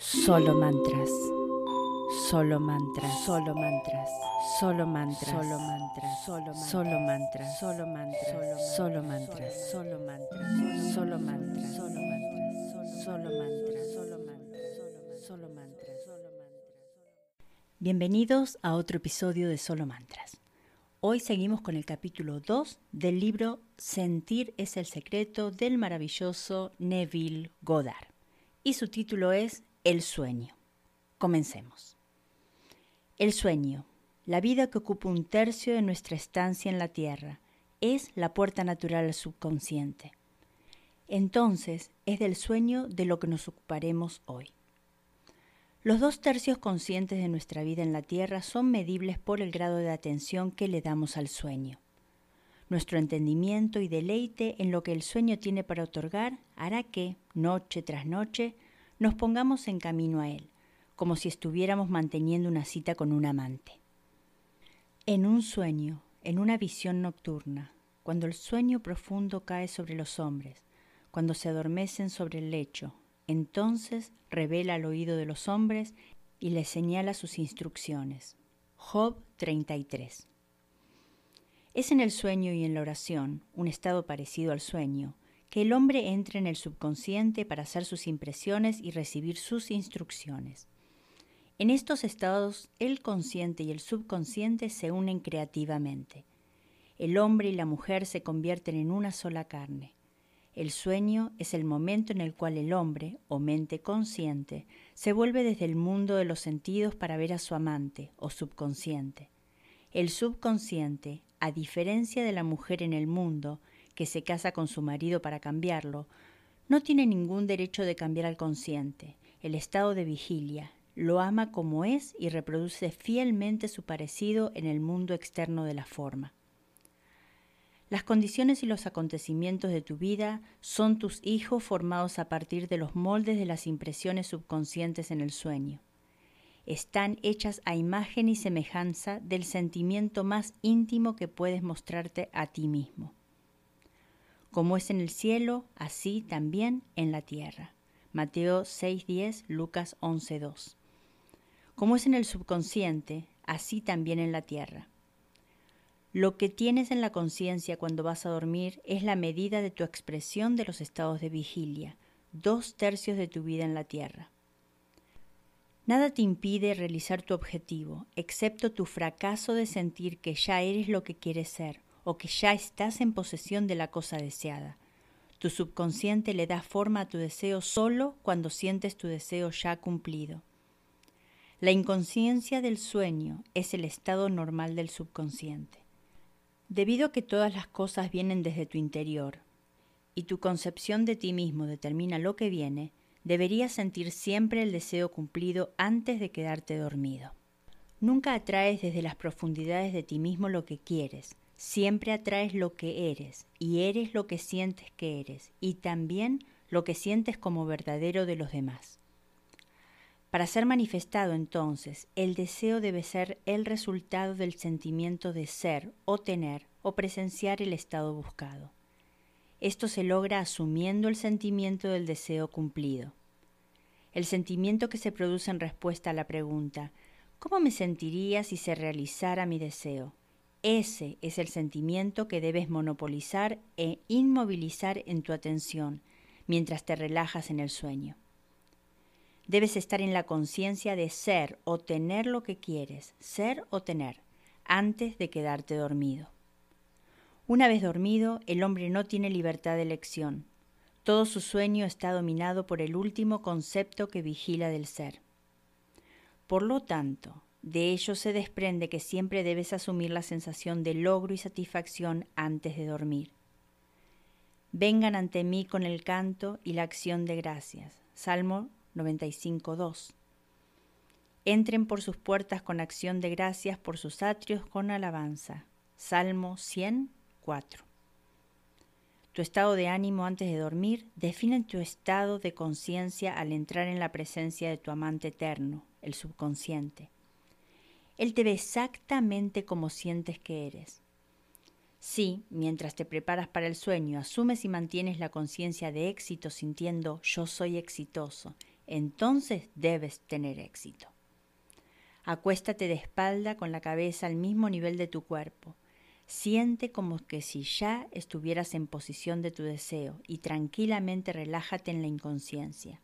Solo mantras. Solo mantras. Solo mantras. Solo mantras. Solo mantras. Solo mantras. Solo mantras. Solo mantras. Solo mantras. Solo mantras. Solo mantras. Solo mantras. Solo mantras. Solo mantras. Bienvenidos a otro episodio de Solo Mantras. Hoy seguimos con el capítulo 2 del libro Sentir es el secreto del maravilloso Neville Goddard. Y su título es el sueño. Comencemos. El sueño, la vida que ocupa un tercio de nuestra estancia en la Tierra, es la puerta natural al subconsciente. Entonces, es del sueño de lo que nos ocuparemos hoy. Los dos tercios conscientes de nuestra vida en la Tierra son medibles por el grado de atención que le damos al sueño. Nuestro entendimiento y deleite en lo que el sueño tiene para otorgar hará que, noche tras noche, nos pongamos en camino a Él, como si estuviéramos manteniendo una cita con un amante. En un sueño, en una visión nocturna, cuando el sueño profundo cae sobre los hombres, cuando se adormecen sobre el lecho, entonces revela al oído de los hombres y les señala sus instrucciones. Job 33. Es en el sueño y en la oración, un estado parecido al sueño, que el hombre entre en el subconsciente para hacer sus impresiones y recibir sus instrucciones. En estos estados, el consciente y el subconsciente se unen creativamente. El hombre y la mujer se convierten en una sola carne. El sueño es el momento en el cual el hombre, o mente consciente, se vuelve desde el mundo de los sentidos para ver a su amante, o subconsciente. El subconsciente, a diferencia de la mujer en el mundo, que se casa con su marido para cambiarlo, no tiene ningún derecho de cambiar al consciente, el estado de vigilia, lo ama como es y reproduce fielmente su parecido en el mundo externo de la forma. Las condiciones y los acontecimientos de tu vida son tus hijos formados a partir de los moldes de las impresiones subconscientes en el sueño. Están hechas a imagen y semejanza del sentimiento más íntimo que puedes mostrarte a ti mismo. Como es en el cielo, así también en la tierra. Mateo 6.10, Lucas 11.2. Como es en el subconsciente, así también en la tierra. Lo que tienes en la conciencia cuando vas a dormir es la medida de tu expresión de los estados de vigilia, dos tercios de tu vida en la tierra. Nada te impide realizar tu objetivo, excepto tu fracaso de sentir que ya eres lo que quieres ser o que ya estás en posesión de la cosa deseada. Tu subconsciente le da forma a tu deseo solo cuando sientes tu deseo ya cumplido. La inconsciencia del sueño es el estado normal del subconsciente. Debido a que todas las cosas vienen desde tu interior y tu concepción de ti mismo determina lo que viene, deberías sentir siempre el deseo cumplido antes de quedarte dormido. Nunca atraes desde las profundidades de ti mismo lo que quieres, Siempre atraes lo que eres y eres lo que sientes que eres y también lo que sientes como verdadero de los demás. Para ser manifestado entonces, el deseo debe ser el resultado del sentimiento de ser o tener o presenciar el estado buscado. Esto se logra asumiendo el sentimiento del deseo cumplido. El sentimiento que se produce en respuesta a la pregunta ¿Cómo me sentiría si se realizara mi deseo? Ese es el sentimiento que debes monopolizar e inmovilizar en tu atención mientras te relajas en el sueño. Debes estar en la conciencia de ser o tener lo que quieres, ser o tener, antes de quedarte dormido. Una vez dormido, el hombre no tiene libertad de elección. Todo su sueño está dominado por el último concepto que vigila del ser. Por lo tanto, de ello se desprende que siempre debes asumir la sensación de logro y satisfacción antes de dormir. Vengan ante mí con el canto y la acción de gracias. Salmo 95.2. Entren por sus puertas con acción de gracias, por sus atrios con alabanza. Salmo 104. Tu estado de ánimo antes de dormir define tu estado de conciencia al entrar en la presencia de tu amante eterno, el subconsciente. Él te ve exactamente como sientes que eres. Si, mientras te preparas para el sueño, asumes y mantienes la conciencia de éxito sintiendo yo soy exitoso, entonces debes tener éxito. Acuéstate de espalda con la cabeza al mismo nivel de tu cuerpo. Siente como que si ya estuvieras en posición de tu deseo y tranquilamente relájate en la inconsciencia.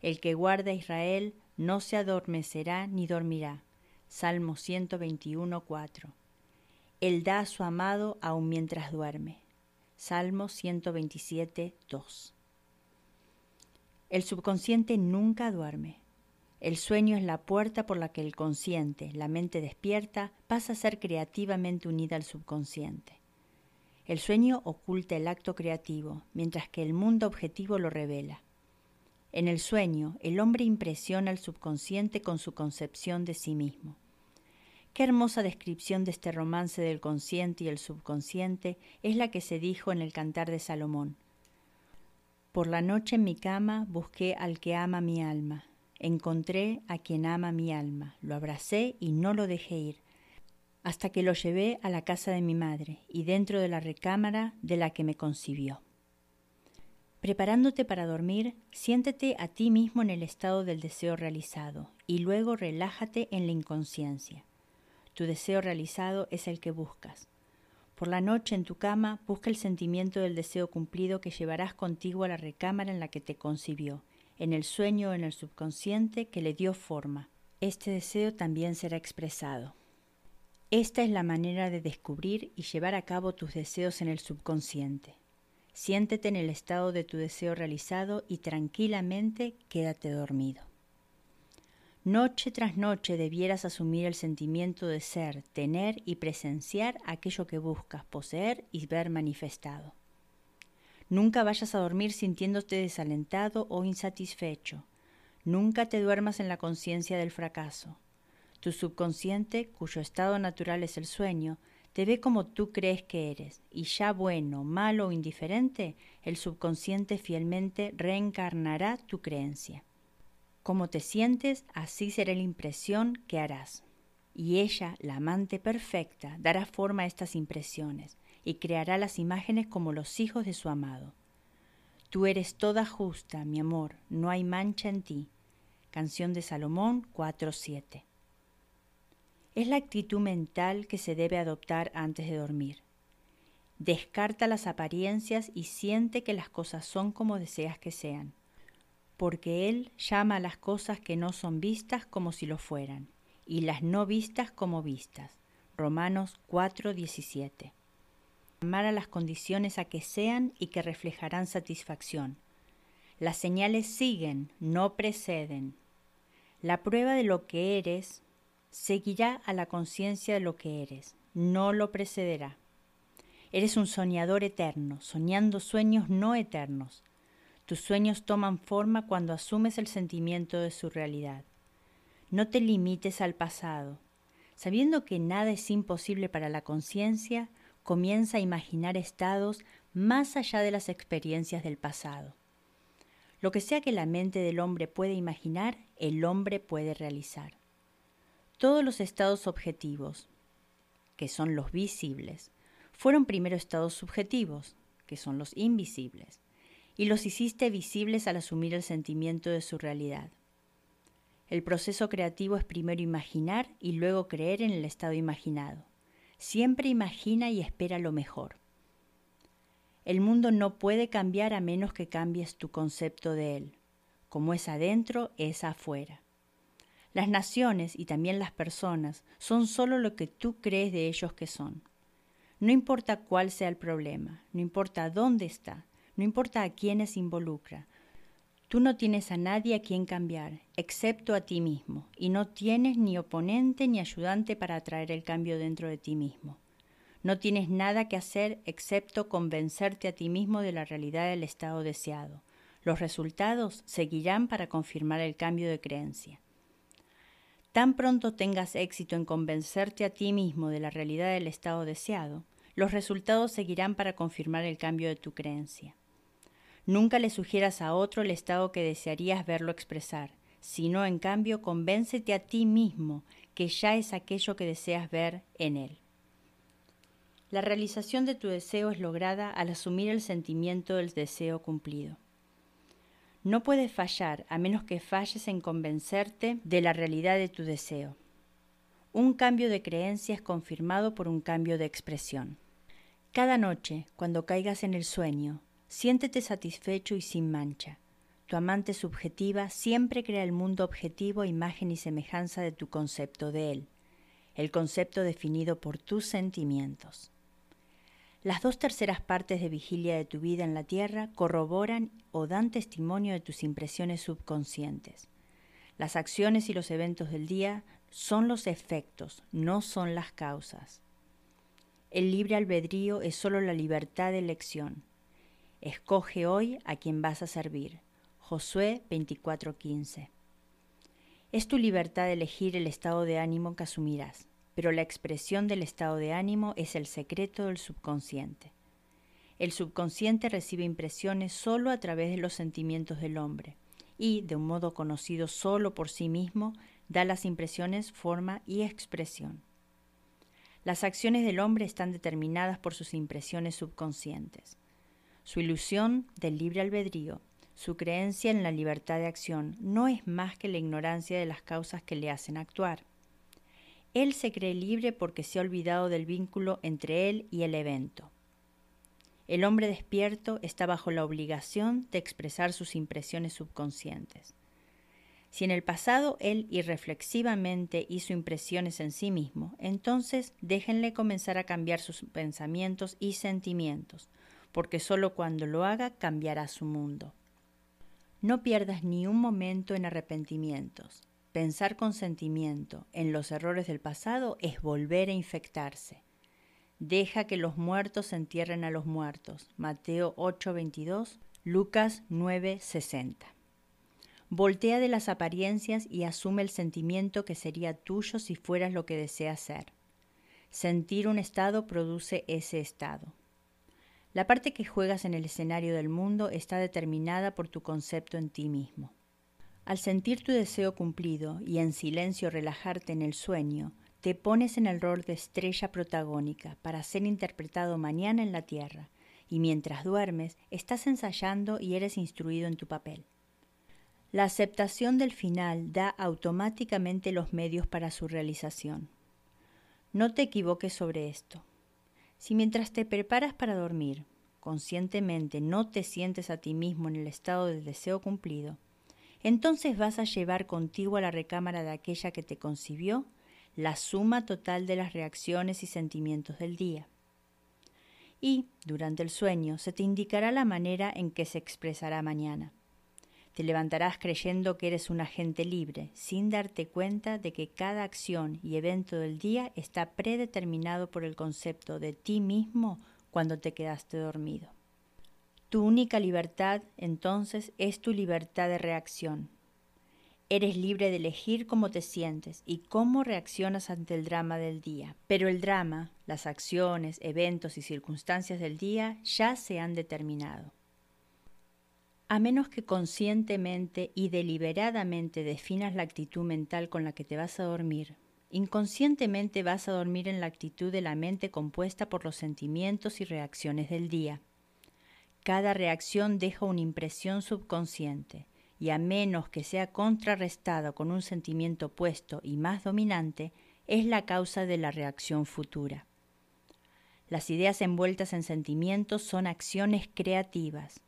El que guarda a Israel no se adormecerá ni dormirá. Salmo 121, 4. Él da a su amado aun mientras duerme. Salmo 127, 2. El subconsciente nunca duerme. El sueño es la puerta por la que el consciente, la mente despierta, pasa a ser creativamente unida al subconsciente. El sueño oculta el acto creativo, mientras que el mundo objetivo lo revela. En el sueño, el hombre impresiona al subconsciente con su concepción de sí mismo. Qué hermosa descripción de este romance del consciente y el subconsciente es la que se dijo en el Cantar de Salomón. Por la noche en mi cama busqué al que ama mi alma. Encontré a quien ama mi alma. Lo abracé y no lo dejé ir, hasta que lo llevé a la casa de mi madre y dentro de la recámara de la que me concibió. Preparándote para dormir, siéntete a ti mismo en el estado del deseo realizado y luego relájate en la inconsciencia. Tu deseo realizado es el que buscas. Por la noche en tu cama busca el sentimiento del deseo cumplido que llevarás contigo a la recámara en la que te concibió, en el sueño o en el subconsciente que le dio forma. Este deseo también será expresado. Esta es la manera de descubrir y llevar a cabo tus deseos en el subconsciente. Siéntete en el estado de tu deseo realizado y tranquilamente quédate dormido. Noche tras noche debieras asumir el sentimiento de ser, tener y presenciar aquello que buscas poseer y ver manifestado. Nunca vayas a dormir sintiéndote desalentado o insatisfecho. Nunca te duermas en la conciencia del fracaso. Tu subconsciente, cuyo estado natural es el sueño, te ve como tú crees que eres, y ya bueno, malo o indiferente, el subconsciente fielmente reencarnará tu creencia. Como te sientes, así será la impresión que harás. Y ella, la amante perfecta, dará forma a estas impresiones y creará las imágenes como los hijos de su amado. Tú eres toda justa, mi amor, no hay mancha en ti. Canción de Salomón 4.7. Es la actitud mental que se debe adoptar antes de dormir. Descarta las apariencias y siente que las cosas son como deseas que sean porque Él llama a las cosas que no son vistas como si lo fueran, y las no vistas como vistas. Romanos 4:17. Amar a las condiciones a que sean y que reflejarán satisfacción. Las señales siguen, no preceden. La prueba de lo que eres seguirá a la conciencia de lo que eres, no lo precederá. Eres un soñador eterno, soñando sueños no eternos, tus sueños toman forma cuando asumes el sentimiento de su realidad. No te limites al pasado. Sabiendo que nada es imposible para la conciencia, comienza a imaginar estados más allá de las experiencias del pasado. Lo que sea que la mente del hombre puede imaginar, el hombre puede realizar. Todos los estados objetivos, que son los visibles, fueron primero estados subjetivos, que son los invisibles y los hiciste visibles al asumir el sentimiento de su realidad. El proceso creativo es primero imaginar y luego creer en el estado imaginado. Siempre imagina y espera lo mejor. El mundo no puede cambiar a menos que cambies tu concepto de él. Como es adentro, es afuera. Las naciones y también las personas son solo lo que tú crees de ellos que son. No importa cuál sea el problema, no importa dónde está, no importa a quiénes involucra. Tú no tienes a nadie a quien cambiar, excepto a ti mismo, y no tienes ni oponente ni ayudante para atraer el cambio dentro de ti mismo. No tienes nada que hacer excepto convencerte a ti mismo de la realidad del estado deseado. Los resultados seguirán para confirmar el cambio de creencia. Tan pronto tengas éxito en convencerte a ti mismo de la realidad del estado deseado, los resultados seguirán para confirmar el cambio de tu creencia. Nunca le sugieras a otro el estado que desearías verlo expresar, sino en cambio convéncete a ti mismo que ya es aquello que deseas ver en él. La realización de tu deseo es lograda al asumir el sentimiento del deseo cumplido. No puedes fallar a menos que falles en convencerte de la realidad de tu deseo. Un cambio de creencia es confirmado por un cambio de expresión. Cada noche, cuando caigas en el sueño, siéntete satisfecho y sin mancha. Tu amante subjetiva siempre crea el mundo objetivo imagen y semejanza de tu concepto de él, el concepto definido por tus sentimientos. Las dos terceras partes de vigilia de tu vida en la Tierra corroboran o dan testimonio de tus impresiones subconscientes. Las acciones y los eventos del día son los efectos, no son las causas. El libre albedrío es solo la libertad de elección. Escoge hoy a quien vas a servir. Josué 24:15. Es tu libertad de elegir el estado de ánimo que asumirás pero la expresión del estado de ánimo es el secreto del subconsciente. El subconsciente recibe impresiones solo a través de los sentimientos del hombre y, de un modo conocido solo por sí mismo, da las impresiones forma y expresión. Las acciones del hombre están determinadas por sus impresiones subconscientes. Su ilusión del libre albedrío, su creencia en la libertad de acción, no es más que la ignorancia de las causas que le hacen actuar. Él se cree libre porque se ha olvidado del vínculo entre él y el evento. El hombre despierto está bajo la obligación de expresar sus impresiones subconscientes. Si en el pasado él irreflexivamente hizo impresiones en sí mismo, entonces déjenle comenzar a cambiar sus pensamientos y sentimientos, porque sólo cuando lo haga cambiará su mundo. No pierdas ni un momento en arrepentimientos. Pensar con sentimiento en los errores del pasado es volver a infectarse. Deja que los muertos entierren a los muertos. Mateo 8:22, Lucas 9:60. Voltea de las apariencias y asume el sentimiento que sería tuyo si fueras lo que deseas ser. Sentir un estado produce ese estado. La parte que juegas en el escenario del mundo está determinada por tu concepto en ti mismo. Al sentir tu deseo cumplido y en silencio relajarte en el sueño, te pones en el rol de estrella protagónica para ser interpretado mañana en la tierra, y mientras duermes estás ensayando y eres instruido en tu papel. La aceptación del final da automáticamente los medios para su realización. No te equivoques sobre esto. Si mientras te preparas para dormir, conscientemente no te sientes a ti mismo en el estado del deseo cumplido, entonces vas a llevar contigo a la recámara de aquella que te concibió la suma total de las reacciones y sentimientos del día. Y, durante el sueño, se te indicará la manera en que se expresará mañana. Te levantarás creyendo que eres un agente libre, sin darte cuenta de que cada acción y evento del día está predeterminado por el concepto de ti mismo cuando te quedaste dormido. Tu única libertad, entonces, es tu libertad de reacción. Eres libre de elegir cómo te sientes y cómo reaccionas ante el drama del día. Pero el drama, las acciones, eventos y circunstancias del día ya se han determinado. A menos que conscientemente y deliberadamente definas la actitud mental con la que te vas a dormir, inconscientemente vas a dormir en la actitud de la mente compuesta por los sentimientos y reacciones del día. Cada reacción deja una impresión subconsciente y a menos que sea contrarrestada con un sentimiento opuesto y más dominante, es la causa de la reacción futura. Las ideas envueltas en sentimientos son acciones creativas.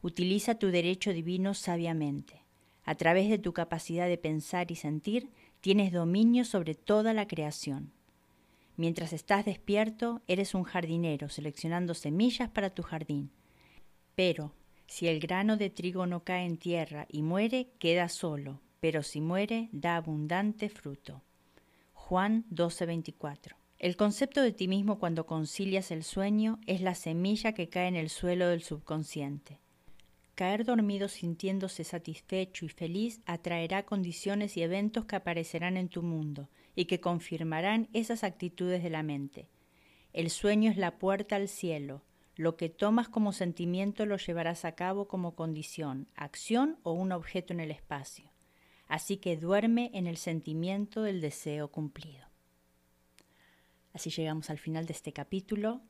Utiliza tu derecho divino sabiamente. A través de tu capacidad de pensar y sentir, tienes dominio sobre toda la creación. Mientras estás despierto, eres un jardinero seleccionando semillas para tu jardín pero si el grano de trigo no cae en tierra y muere, queda solo, pero si muere, da abundante fruto. Juan 12:24. El concepto de ti mismo cuando concilias el sueño es la semilla que cae en el suelo del subconsciente. Caer dormido sintiéndose satisfecho y feliz atraerá condiciones y eventos que aparecerán en tu mundo y que confirmarán esas actitudes de la mente. El sueño es la puerta al cielo, lo que tomas como sentimiento lo llevarás a cabo como condición, acción o un objeto en el espacio. Así que duerme en el sentimiento del deseo cumplido. Así llegamos al final de este capítulo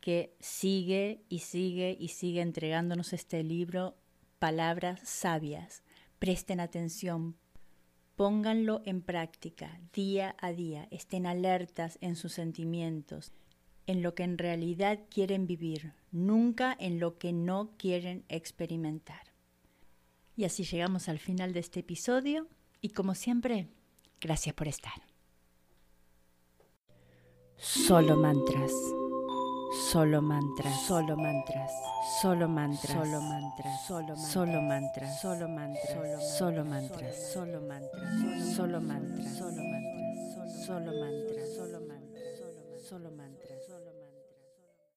que sigue y sigue y sigue entregándonos este libro palabras sabias. Presten atención, pónganlo en práctica día a día, estén alertas en sus sentimientos, en lo que en realidad quieren vivir, nunca en lo que no quieren experimentar. Y así llegamos al final de este episodio y como siempre, gracias por estar. Solo mantras. Solo mantras, solo mantras, solo mantras, solo mantras, solo mantras, solo mantras, solo mantras, solo mantras, solo mantras, solo mantras, solo mantras, solo mantras, solo mantras, solo mantras.